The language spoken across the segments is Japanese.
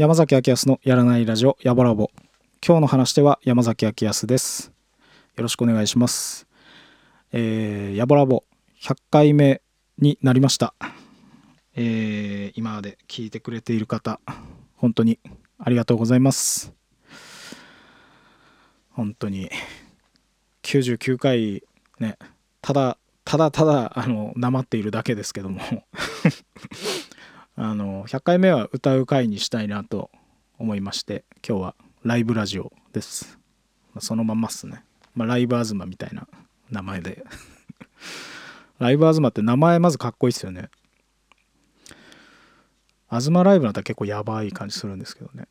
山崎明康のやらないラジオヤボラボ今日の話では山崎明康です。よろしくお願いします。えー、ヤボラボ100回目になりました。えー、今まで聞いてくれている方本当にありがとうございます。本当に99回ねただただただあのなまっているだけですけども。あの100回目は歌う回にしたいなと思いまして今日はライブラジオです、ま、そのまんまっすね、まあ、ライブアズマみたいな名前で。ライブアズマって名前まずかっこいいっすよね。アズマライブだったら結構やばい感じするんですけどね。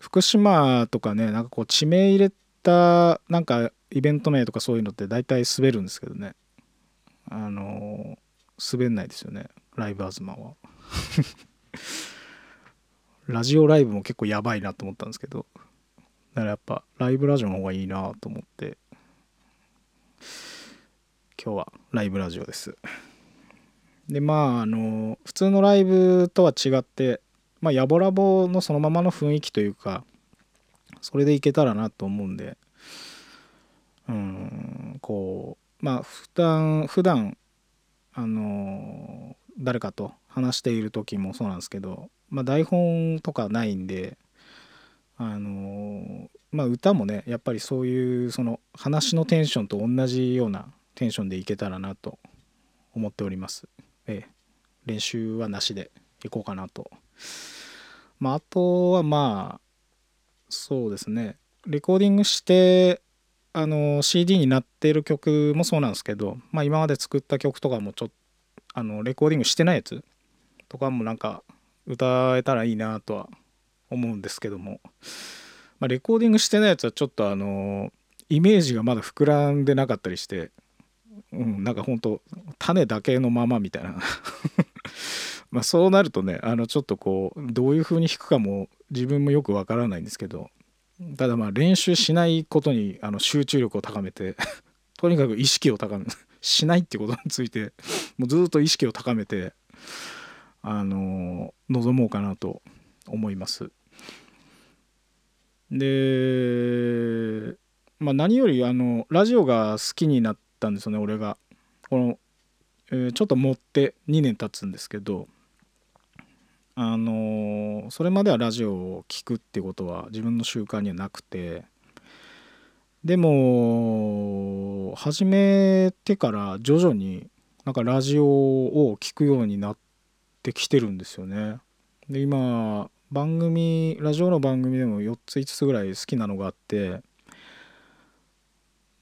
福島とかねなんかこう地名入れたなんかイベント名とかそういうのって大体滑るんですけどね。あの滑んないですよね。ライブアズマは。ラジオライブも結構やばいなと思ったんですけどだからやっぱライブラジオの方がいいなと思って今日はライブラジオです。でまああの普通のライブとは違ってまあヤボラボのそのままの雰囲気というかそれでいけたらなと思うんでうんこうまあ普段普段あの誰かと話している時もそうなんですけど、まあ、台本とかないんであのまあ歌もねやっぱりそういうその話のテンションと同じようなテンションでいけたらなと思っております。ええ、練習はなしでいこうかなと。まああとはまあそうですねレコーディングしてあの CD になっている曲もそうなんですけど、まあ、今まで作った曲とかもちょっとあのレコーディングしてないやつとかもなんか歌えたらいいなとは思うんですけども、まあ、レコーディングしてないやつはちょっとあのイメージがまだ膨らんでなかったりして、うん、なんかほんと種だけのままみたいな。まそうなるとねあのちょっとこうどういう風に弾くかも自分もよくわからないんですけどただまあ練習しないことにあの集中力を高めて とにかく意識を高めしないってことについてもうずっと意識を高めてあの臨もうかなと思います。で、まあ、何よりあのラジオが好きになったんですよね俺が。この、えー、ちょっと持って2年経つんですけどあのそれまではラジオを聴くってことは自分の習慣にはなくてでも始めてから徐々になんかラジオを聴くようになってきてるんですよね。で今番組ラジオの番組でも4つ5つぐらい好きなのがあって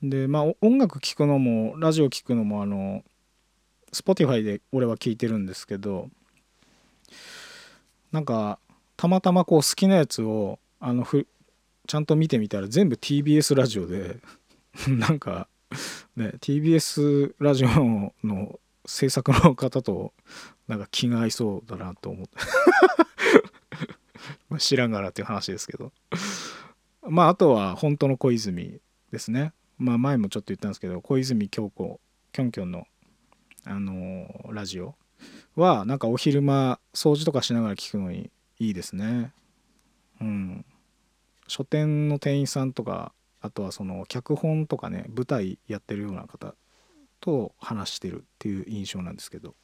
でまあ音楽聴くのもラジオ聴くのもあの Spotify で俺は聴いてるんですけどなんかたまたまこう好きなやつをあのふちゃんと見てみたら全部 TBS ラジオで なんかね TBS ラジオの制作の方となんか気が合いそうだなと思って。知らんがらっていう話ですけど。まああとは本当の小泉ですね。まあ前もちょっと言ったんですけど小泉京子きょんきょんのあのー、ラジオはなんかお昼間掃除とかしながら聞くのにいいですね。うん書店の店員さんとかあとはその脚本とかね舞台やってるような方と話してるっていう印象なんですけど。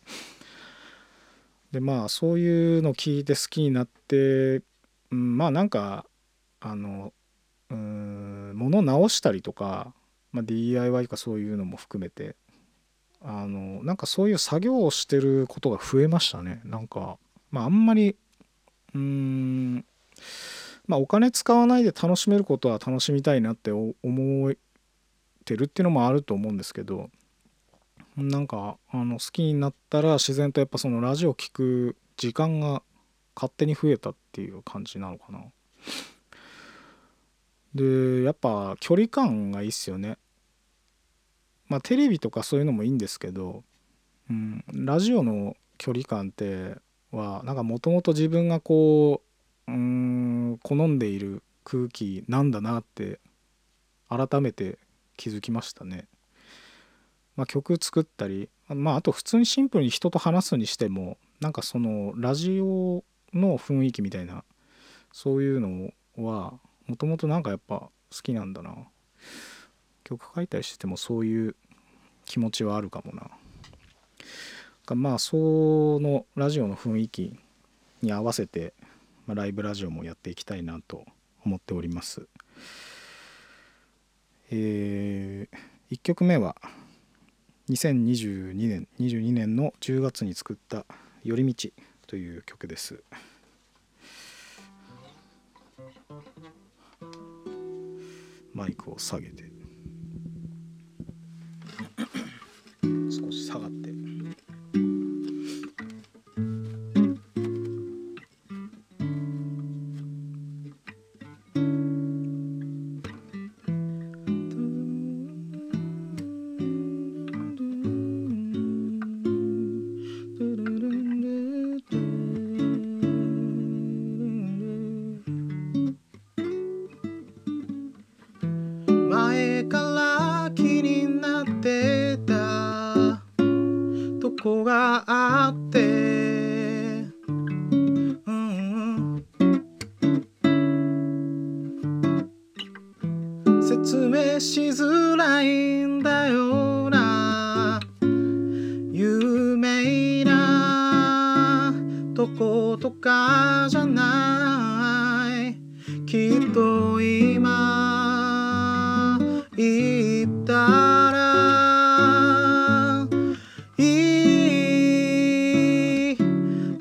でまあそういうの聞いて好きになって、うん、まあなんかあのうん物直したりとか、まあ、DIY かそういうのも含めてあのなんかそういう作業をしてることが増えましたね。なんかまああんまりうーんまあお金使わないで楽しめることは楽しみたいなって思ってるっていうのもあると思うんですけどなんかあの好きになったら自然とやっぱそのラジオ聴く時間が勝手に増えたっていう感じなのかな。でやっぱ距離感がいいっすよね。まあテレビとかそういうのもいいんですけど、うん、ラジオの距離感ってはなんかもともと自分がこううん好んでいる空気なんだなって改めて気づきましたね。まあ、曲作ったり、まあ、あと普通にシンプルに人と話すにしてもなんかそのラジオの雰囲気みたいなそういうのはもともとなんかやっぱ好きなんだな曲書いたりしててもそういう気持ちはあるかもなまあそのラジオの雰囲気に合わせてまあ、ライブラジオもやっていきたいなと思っております。えー、1曲目は2022年22年の10月に作った「寄り道」という曲です。マイクを下げて少し下がって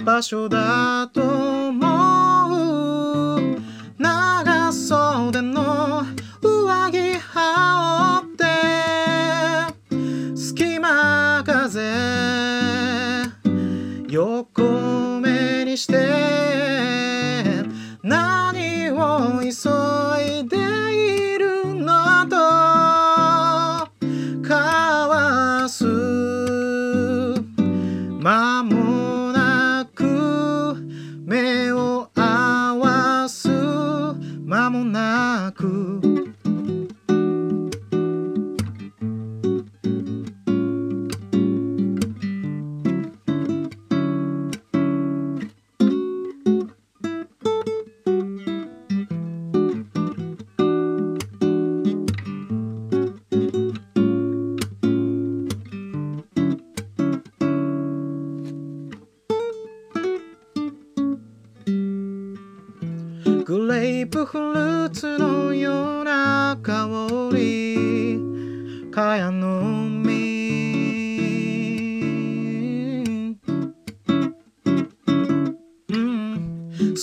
場所だと思う。長袖の上着羽織って隙間風横目にしてかやのみ、うん、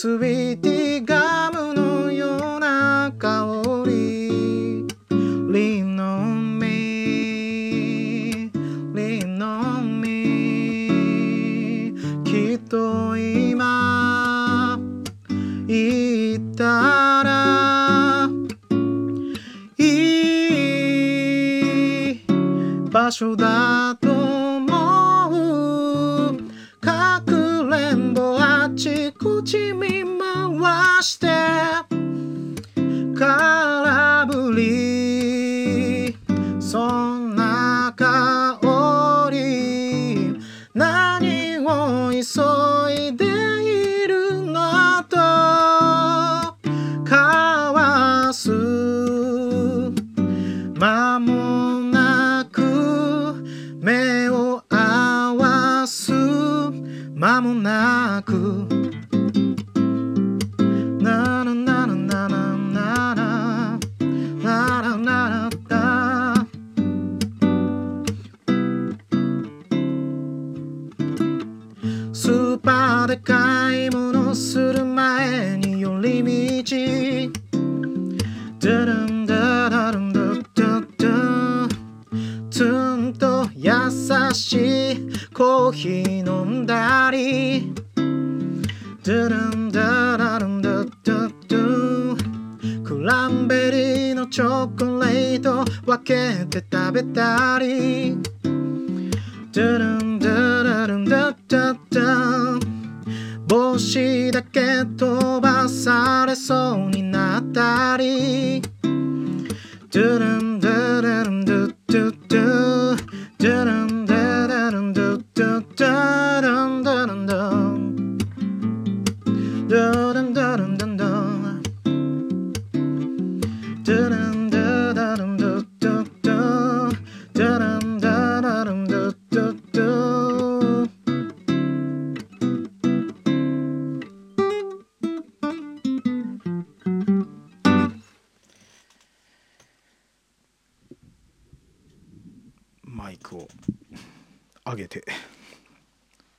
上げて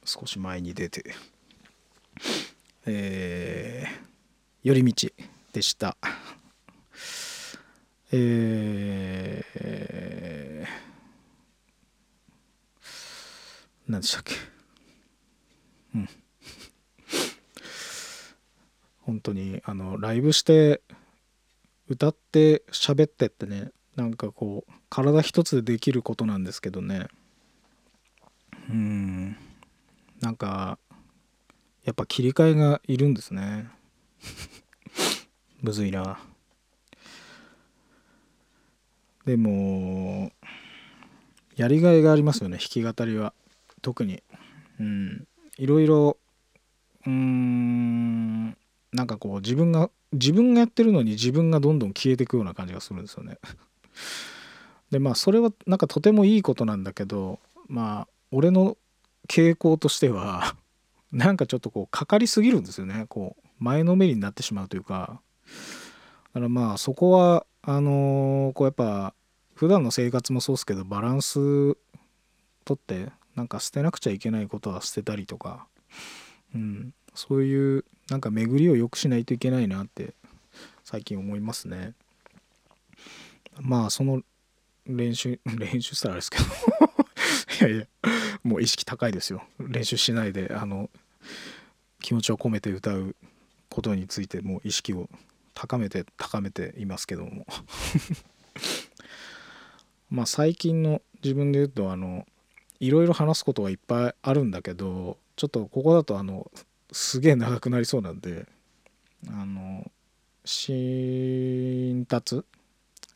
少し前に出てえー、寄り道でした。えー、何でしたっけ？うん。本当にあのライブして歌って喋ってってねなんかこう体一つでできることなんですけどね。うん。なんかやっぱ切り替えがいるんですね。むずいな。でもやりがいがありますよね弾き語りは。特に。うん。いろいろうんなんかこう自分が自分がやってるのに自分がどんどん消えていくような感じがするんですよね。でまあそれはなんかとてもいいことなんだけどまあ俺の傾向としては なんかちょっとこうかかりすぎるんですよね。こう前のめりになってしまうというか。だからまあそこはあのー、こうやっぱ普段の生活もそうですけどバランスとってなんか捨てなくちゃいけないことは捨てたりとか、うん、そういうなんか巡りを良くしないといけないなって最近思いますね。まあその練習 練習したらあれですけど。いやいやもう意識高いですよ。練習しないであの気持ちを込めて歌うことについてもう意識を高めて高めていますけども。まあ最近の自分で言うとあのいろいろ話すことがいっぱいあるんだけどちょっとここだとあのすげえ長くなりそうなんであの新達？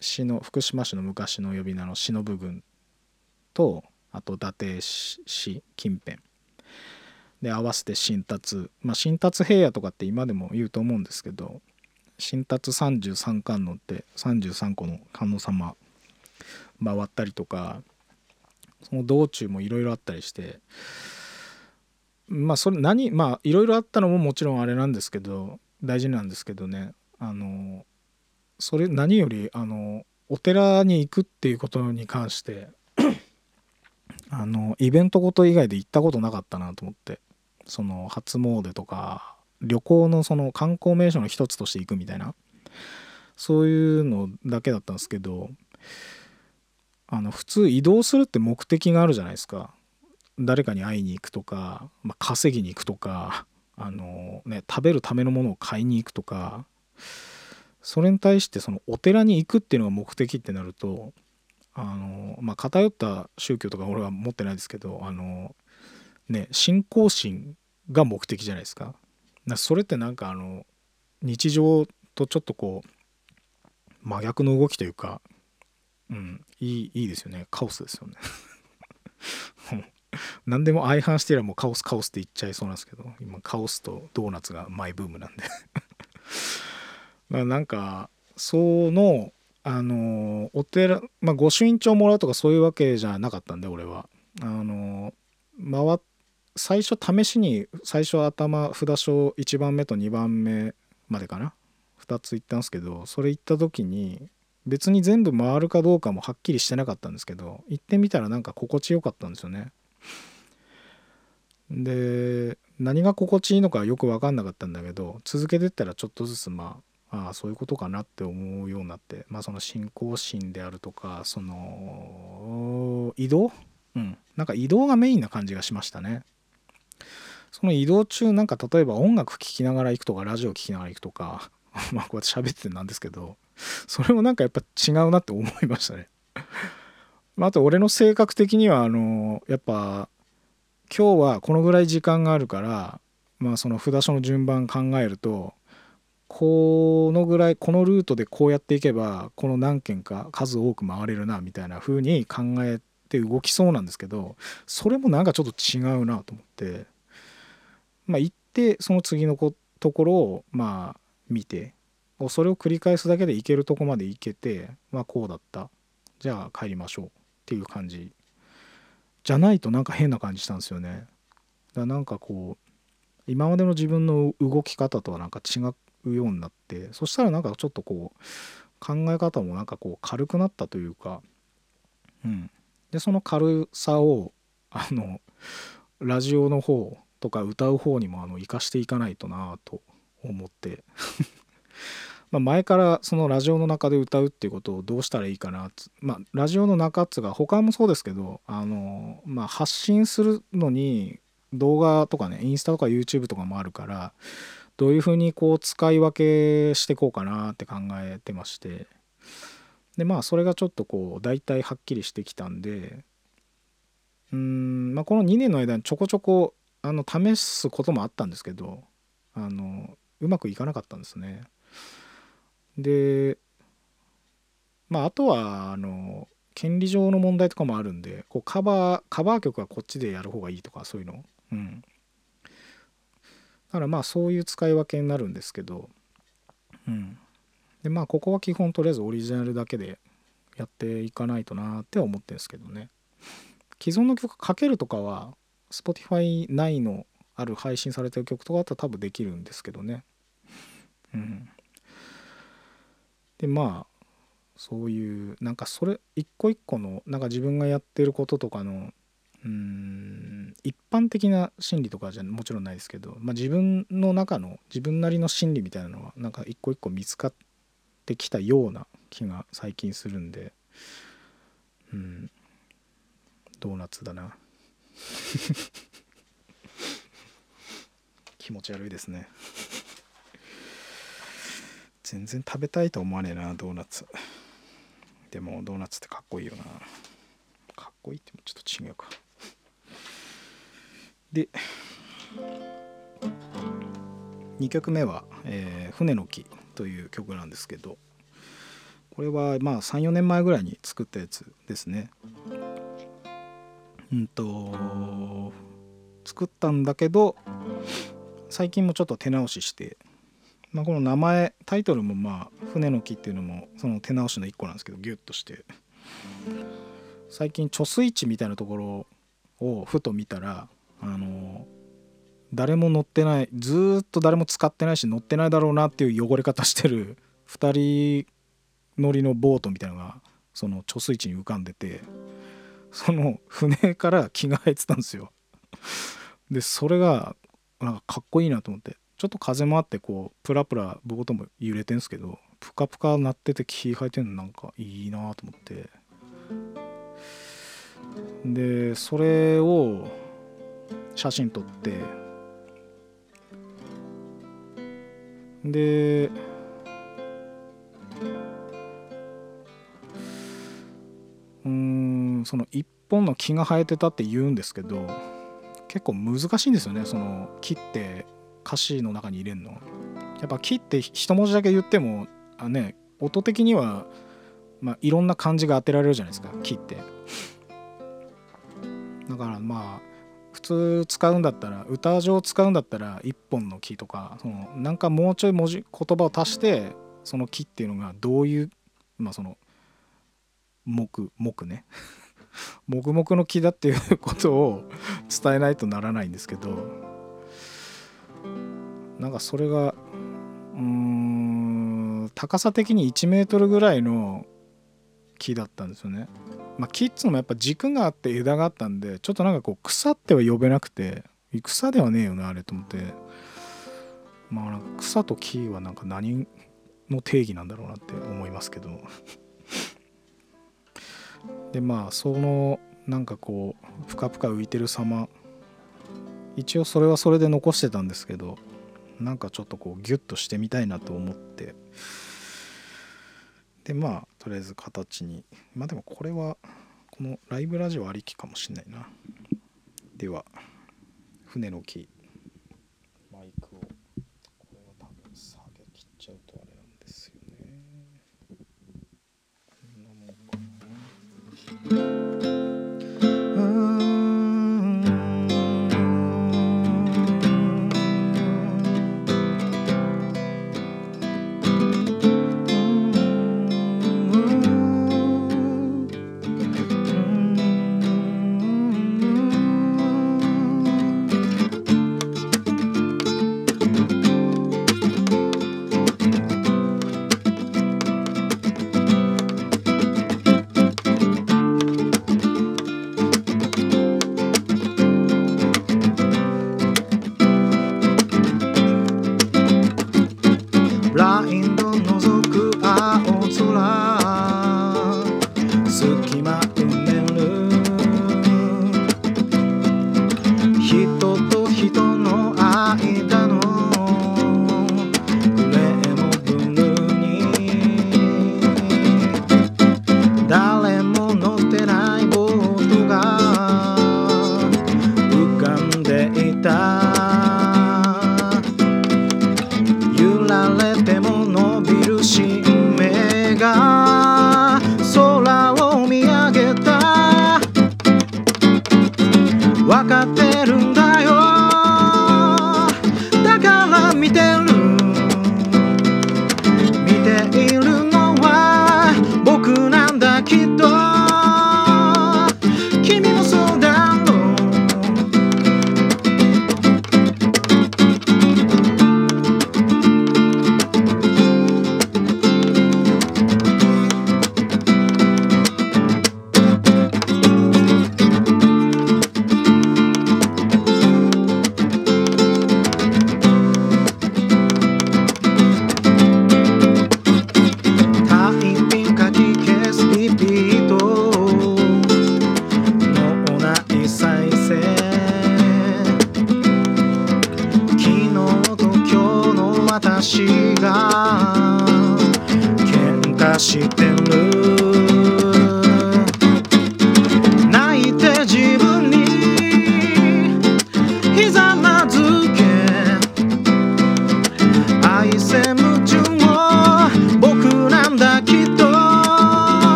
市の福島市の昔の呼び名の忍郡とあと伊達市近辺。で合わせて新達。まあ新達平野とかって今でも言うと思うんですけど新達33観音って33個の観音様回ったりとかその道中もいろいろあったりしてまあそれ何まあいろいろあったのももちろんあれなんですけど大事なんですけどね。あのそれ何よりあのお寺に行くっていうことに関してあのイベントごと以外で行ったことなかったなと思って。その初詣とか旅行のその観光名所の一つとして行くみたいな。そういうのだけだったんですけどあの普通移動するって目的があるじゃないですか。誰かに会いに行くとか、まあ、稼ぎに行くとかあの、ね、食べるためのものを買いに行くとか。それに対してそのお寺に行くっていうのが目的ってなるとあのまあ偏った宗教とか俺は持ってないですけどあのね信仰心が目的じゃないですか。それってなんかあの日常とちょっとこう真逆の動きというか、うん、いいいいですよねカオスですよね。何でも相反してりゃもうカオスカオスって言っちゃいそうなんですけど今カオスとドーナツがマイブームなんで なんかそのあのお寺まあ御朱印帳もらうとかそういうわけじゃなかったんで俺は。あの回最初試しに最初頭札所1番目と2番目までかな。2つ行ったんですけどそれ行った時に別に全部回るかどうかもはっきりしてなかったんですけど行ってみたらなんか心地よかったんですよね。で何が心地いいのかよく分かんなかったんだけど続けてったらちょっとずつまあああそういうことかなって思うようになって。まあその信仰心であるとかその移動？うん。なんか移動がメインな感じがしましたね。その移動中なんか例えば音楽聴きながら行くとかラジオ聴きながら行くとか まあこうやって喋ってなんですけどそれもなんかやっぱ違うなって思いましたね。あと俺の性格的にはあのやっぱ今日はこのぐらい時間があるからまあその札所の順番考えるとこのぐらいこのルートでこうやっていけばこの何件か数多く回れるなみたいな風に考えて動きそうなんですけどそれもなんかちょっと違うなと思ってまあ行ってその次のこところをまあ見てそれを繰り返すだけで行けるとこまで行けてまあこうだったじゃあ帰りましょうっていう感じじゃないとなんか変な感じしたんですよね。だなんかこう今までの自分の動き方とはなんか違うようになってそしたらなんかちょっとこう考え方もなんかこう軽くなったというか、うん、でその軽さをあのラジオの方とか歌う方にもあの生かしていかないとなと思って。ま前からそのラジオの中で歌うっていうことをどうしたらいいかなまあラジオの中っつうか他もそうですけどあのまあ発信するのに動画とかねインスタとか YouTube とかもあるからどういうふうにこう使い分けしていこうかなって考えてまして。でまあそれがちょっとこう大体はっきりしてきたんで。うんまあこの2年の間にちょこちょこあの試すこともあったんですけどあのうまくいかなかったんですね。でまああとはあの権利上の問題とかもあるんでこうカバーカバー曲はこっちでやる方がいいとかそういうの。うん。だからまあそういう使い分けになるんですけどうん。でまあここは基本とりあえずオリジナルだけでやっていかないとなって思ってるんですけどね。既存の曲かけるとかは Spotify 内のある配信されてる曲とかだったら多分できるんですけどね。うん。でまあそういうなんかそれ一個一個のなんか自分がやってることとかのうん一般的な心理とかじゃもちろんないですけど、まあ、自分の中の自分なりの心理みたいなのはなんか一個一個見つかってきたような気が最近するんでうんドーナツだな。気持ち悪いですね。全然食べたいと思わねえなドーナツ。でもドーナツってかっこいいよな。かっこいいってもちょっと違うか。で2曲目は「えー、船の木」という曲なんですけどこれはまあ34年前ぐらいに作ったやつですね。うんと作ったんだけど最近もちょっと手直しして、まあ、この名前タイトルもまあ「船の木」っていうのもその手直しの一個なんですけどギュッとして。最近貯水池みたいなところをふと見たらあの誰も乗ってないずっと誰も使ってないし乗ってないだろうなっていう汚れ方してる 2人乗りのボートみたいなのがその貯水池に浮かんでてその船から木が生えてたんですよ。でそれがなんかかっこいいなと思ってちょっと風もあってこうプラプラボートも揺れてんすけどプカプカ鳴ってて木生えてんのなんかいいなと思ってでそれを写真撮ってでうんその一本の木が生えてたって言うんですけど結構難しいんですよねその木って歌詞の中に入れるの。やっぱ木って一文字だけ言ってもあね音的には、まあ、いろんな漢字が当てられるじゃないですか木って。だからまあ普通使うんだったら歌上使うんだったら一本の木とかそのなんかもうちょい文字言葉を足してその木っていうのがどういうまあその木木ね 黙々の木だっていうことを伝えないとならないんですけどなんかそれがうん高さ的に1メートルぐらいの木だったんですよね。まあ、木っつうのもやっぱ軸があって枝があったんでちょっとなんかこう草っては呼べなくて草ではねえよなあれと思って。まあ草と木はなんか何の定義なんだろうなって思いますけど。でまあそのなんかこうぷかぷか浮いてる様。一応それはそれで残してたんですけどなんかちょっとこうギュッとしてみたいなと思って。でまあとりあえず形に。まあでもこれはこのライブラジオありきかもしんないな。では船の木。マイクを。これは多分下げ切っちゃうとあれなんですよね。こんなもんかな。が喧嘩して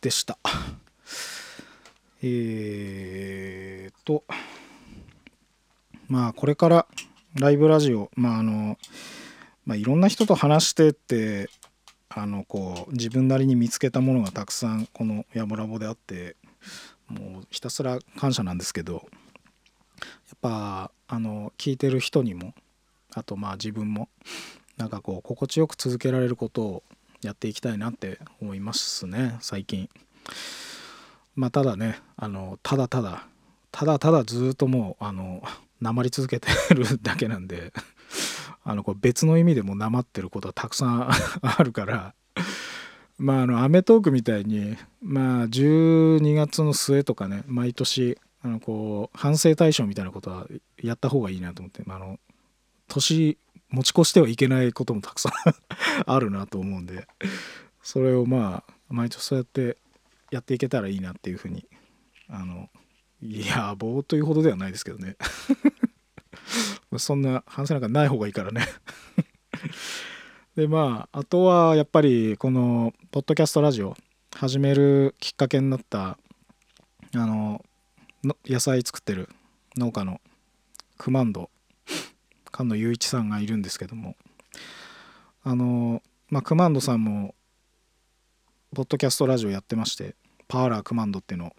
でした。えーとまあこれからライブラジオまああのまあいろんな人と話してってあのこう自分なりに見つけたものがたくさんこの「やもラボ」であってもうひたすら感謝なんですけどやっぱあの聞いてる人にもあとまあ自分もなんかこう心地よく続けられることをやっていきたいなって思いますね最近。まあただねあのただただただただずっともうあのなまり続けてるだけなんで あのこれ別の意味でもなまってることはたくさん あるからまああの『アメトーーク』みたいにまあ12月の末とかね毎年あのこう反省対象みたいなことはやった方がいいなと思って、まあ、あの年持ち越してはいけないこともたくさん あるなと思うんでそれをまあ毎年そうやってやっていけたらいいなっていうふうにあのいやぼーというほどではないですけどね。そんな反省なんかない方がいいからね。でまああとはやっぱりこのポッドキャストラジオ始めるきっかけになったあのの野菜作ってる農家のクマンド菅野雄一さんがいるんですけどもあのまあクマンドさんもポッドキャストラジオやってましてパーラークマンドっていうのを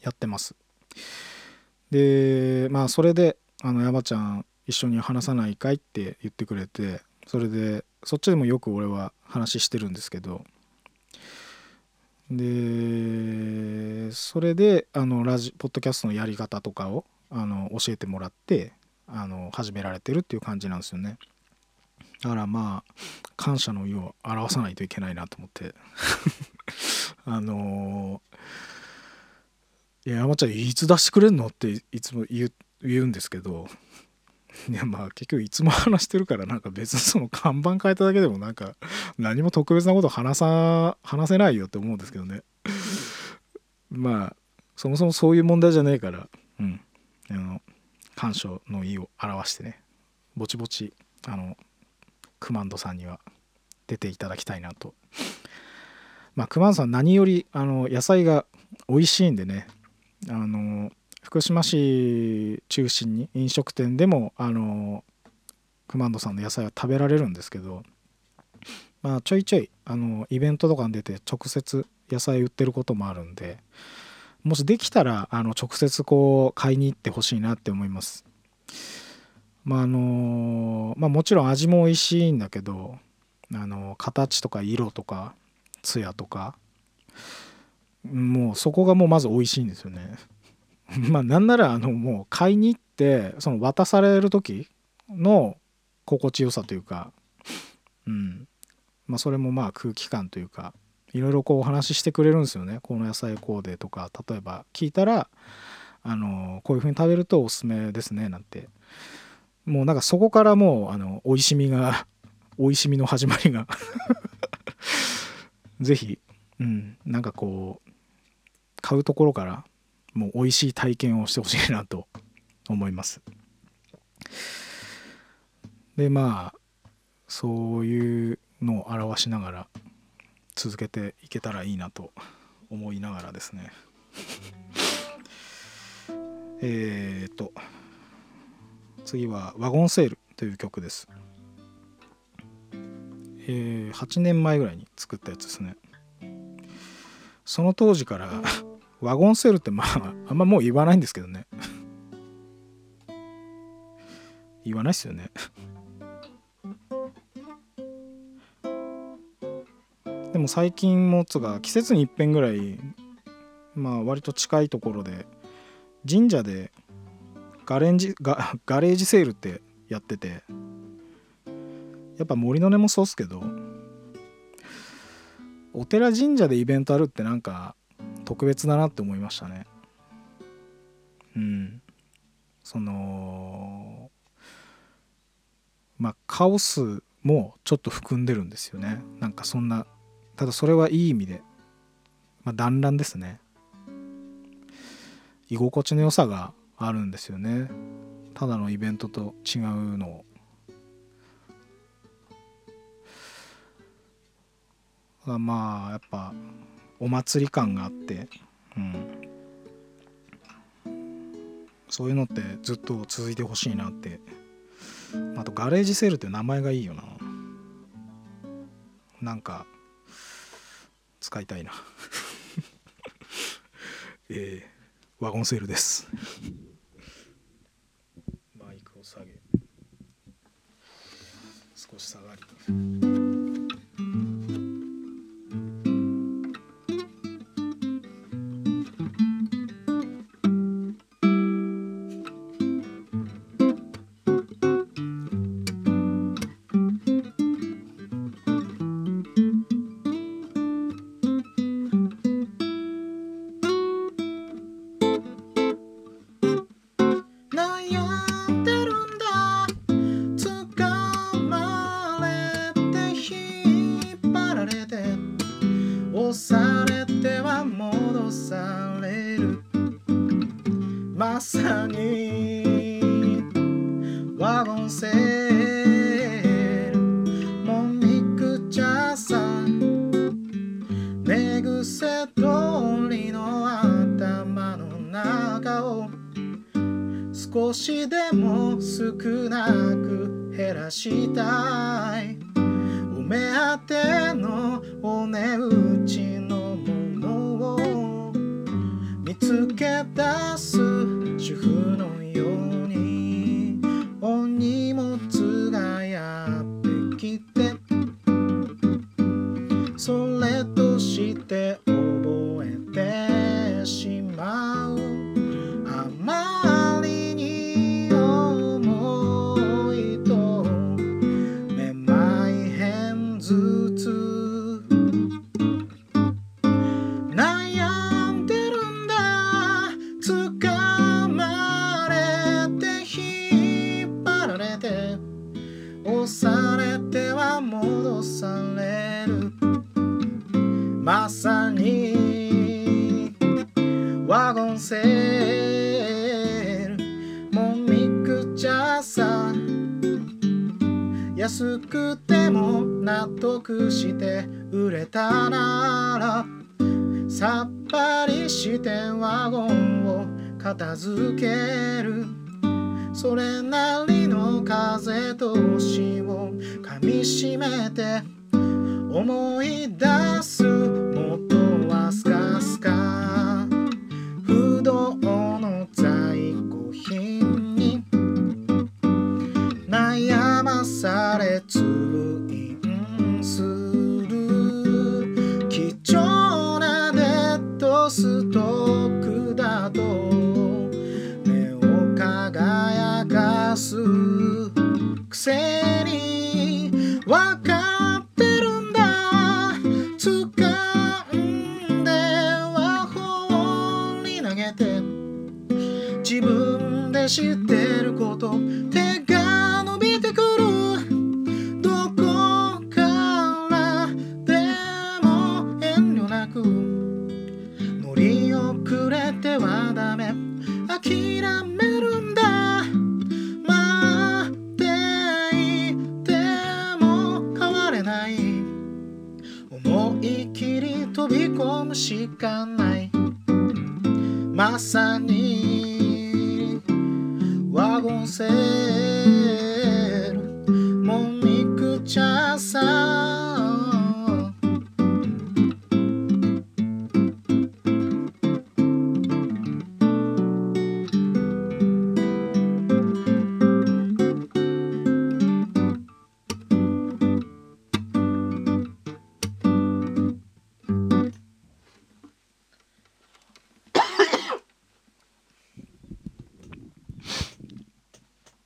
やってます。でまあそれであの山ちゃん一緒に話さないかいって言ってくれてそれでそっちでもよく俺は話してるんですけどでそれであのラジポッドキャストのやり方とかをあの教えてもらってあの始められてるっていう感じなんですよね。だからまあ感謝の意を表さないといけないなと思って。あのいや山ちゃんいつ出してくれんのっていつも言うんですけど。いやまあ結局いつも話してるからなんか別にその看板変えただけでもなんか何も特別なこと話さ話せないよって思うんですけどね。まあそもそもそういう問題じゃねえから感謝の意を表してねぼちぼちあのクマンドさんには出ていただきたいなと。まあクマンドさん何よりあの野菜が美味しいんでねあの福島市中心に飲食店でもあのクマンドさんの野菜は食べられるんですけどまあちょいちょいあのイベントとかに出て直接野菜売ってることもあるんでもしできたらあの直接こう買いに行ってほしいなって思います。まああのまあもちろん味も美味しいんだけどあの形とか色とか艶とかもうそこがもうまず美味しいんですよね。まあなんならあのもう買いに行ってその渡される時の心地よさというかうん。まあそれもまあ空気感というか。いろいろこうお話ししてくれるんですよね。この野菜こうでとか。例えば聞いたらあのこういう風に食べるとおすすめですねなんて。もうなんかそこからもうあの美味しみが 美味しみの始まりが。是非うんなんかこう買うところからもう美味しい体験をしてほしいなと思います。でまあそういうのを表しながら続けていけたらいいなと思いながらですね。えっと次は「ワゴンセール」という曲です、えー、8年前ぐらいに作ったやつですね。その当時から ワゴンセールってまああんまもう言わないんですけどね。言わないっすよね。でも最近もつが季節に一遍ぐらいまあ割と近いところで神社でガレンジガガレージセールってやっててやっぱ森の根もそうっすけどお寺神社でイベントあるってなんか特別だなって思いましたね。うん。そのまあカオスもちょっと含んでるんですよね。なんかそんなただそれはいい意味で、まあ、団らんですね。居心地の良さがあるんですよね。ただのイベントと違うのを。まあやっぱお祭り感があって、うん、そういうのってずっと続いてほしいなって。あとガレージセールって名前がいいよな。なんか使いたいな。えー、ワゴンセールです。マイクを下げ。少し下がり。くして売れたならさっぱりしてワゴンを片付ける。それなりの風通しをかみしめて思い出す元はスカスカ。不動の在庫品に悩まされつくせ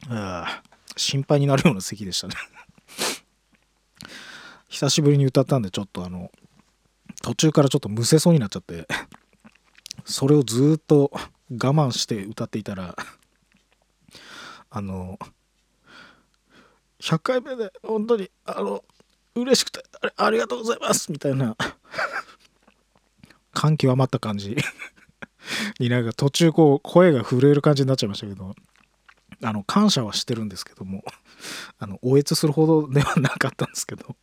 あ心配になるような席でしたね。久しぶりに歌ったんでちょっとあの途中からちょっとむせそうになっちゃってそれをずっと我慢して歌っていたらあの100回目で本当にあの嬉しくてあありがとうございますみたいな感極まった感じ。になんか途中こう声が震える感じになっちゃいましたけど。あの感謝はしてるんですけども あのおえつするほどではなかったんですけど。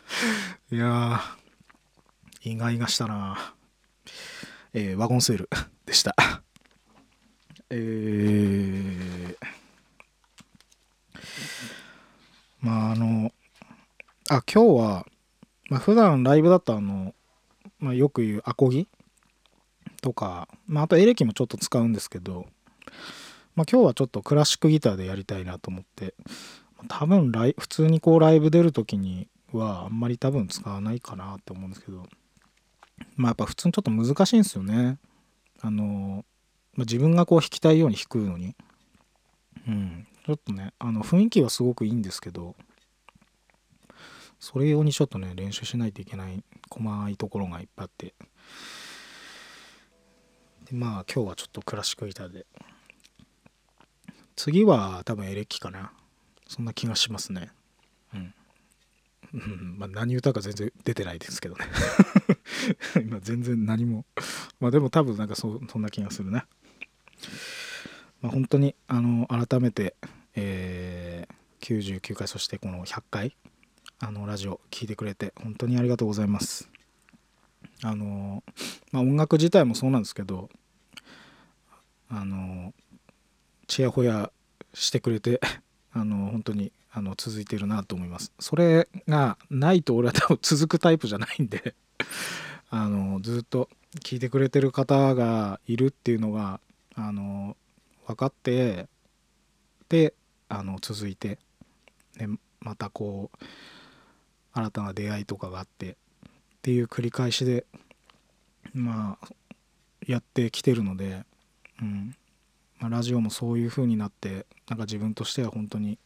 いやー意外がしたな。えーワゴンセールでした。えー、まああのあ今日は、まあ普段ライブだとあの、まあ、よく言うアコギとか、まあ、あとエレキもちょっと使うんですけどまあ、今日はちょっとクラシックギターでやりたいなと思って。多分ライ普通にこうライブ出る時にはあんまり多分使わないかなって思うんですけど。まあやっぱ普通にちょっと難しいんですよね。あの、まあ、自分がこう弾きたいように弾くのに。うん。ちょっとねあの雰囲気はすごくいいんですけど。それ用にちょっとね練習しないといけない細いところがいっぱいあって。でまあ今日はちょっとクラシックギターで次は多分エレキかな。そんな気がしますね。うん、うん、まあ何歌か全然出てないですけどね。今全然何も。まあでも多分なんかそそんな気がするねまあ本当にあの改めてえー、99回そしてこの100回あのラジオ聴いてくれて本当にありがとうございます。あのまあ音楽自体もそうなんですけどあのちやほやしてくれて あの本当にあの続いてるなと思います。それがないと俺は多分続くタイプじゃないんで あのずっと聞いてくれてる方がいるっていうのがあの分かってであの続いて、ね、またこう新たな出会いとかがあってっていう繰り返しでまあやってきてるので、うん。まあ、ラジオもそういう風になってなんか自分としては本当に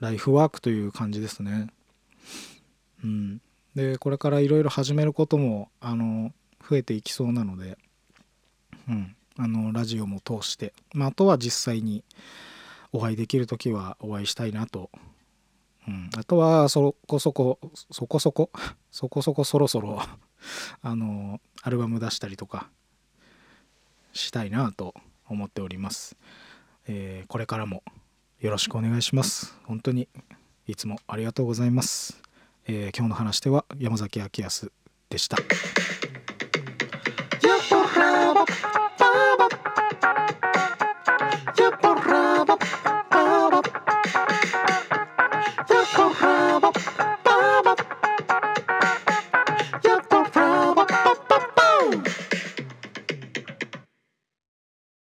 ライフワークという感じですね。うん、でこれからいろいろ始めることもあの増えていきそうなので、うん、あのラジオも通して、まあ、あとは実際にお会いできる時はお会いしたいなと、うん、あとはそこそこそこそこ そこそこそろそろあのアルバム出したりとかしたいなと。思っております、えーこれからもよろしくお願いします。本当にいつもありがとうございます、えー今日の話では山崎明康でした。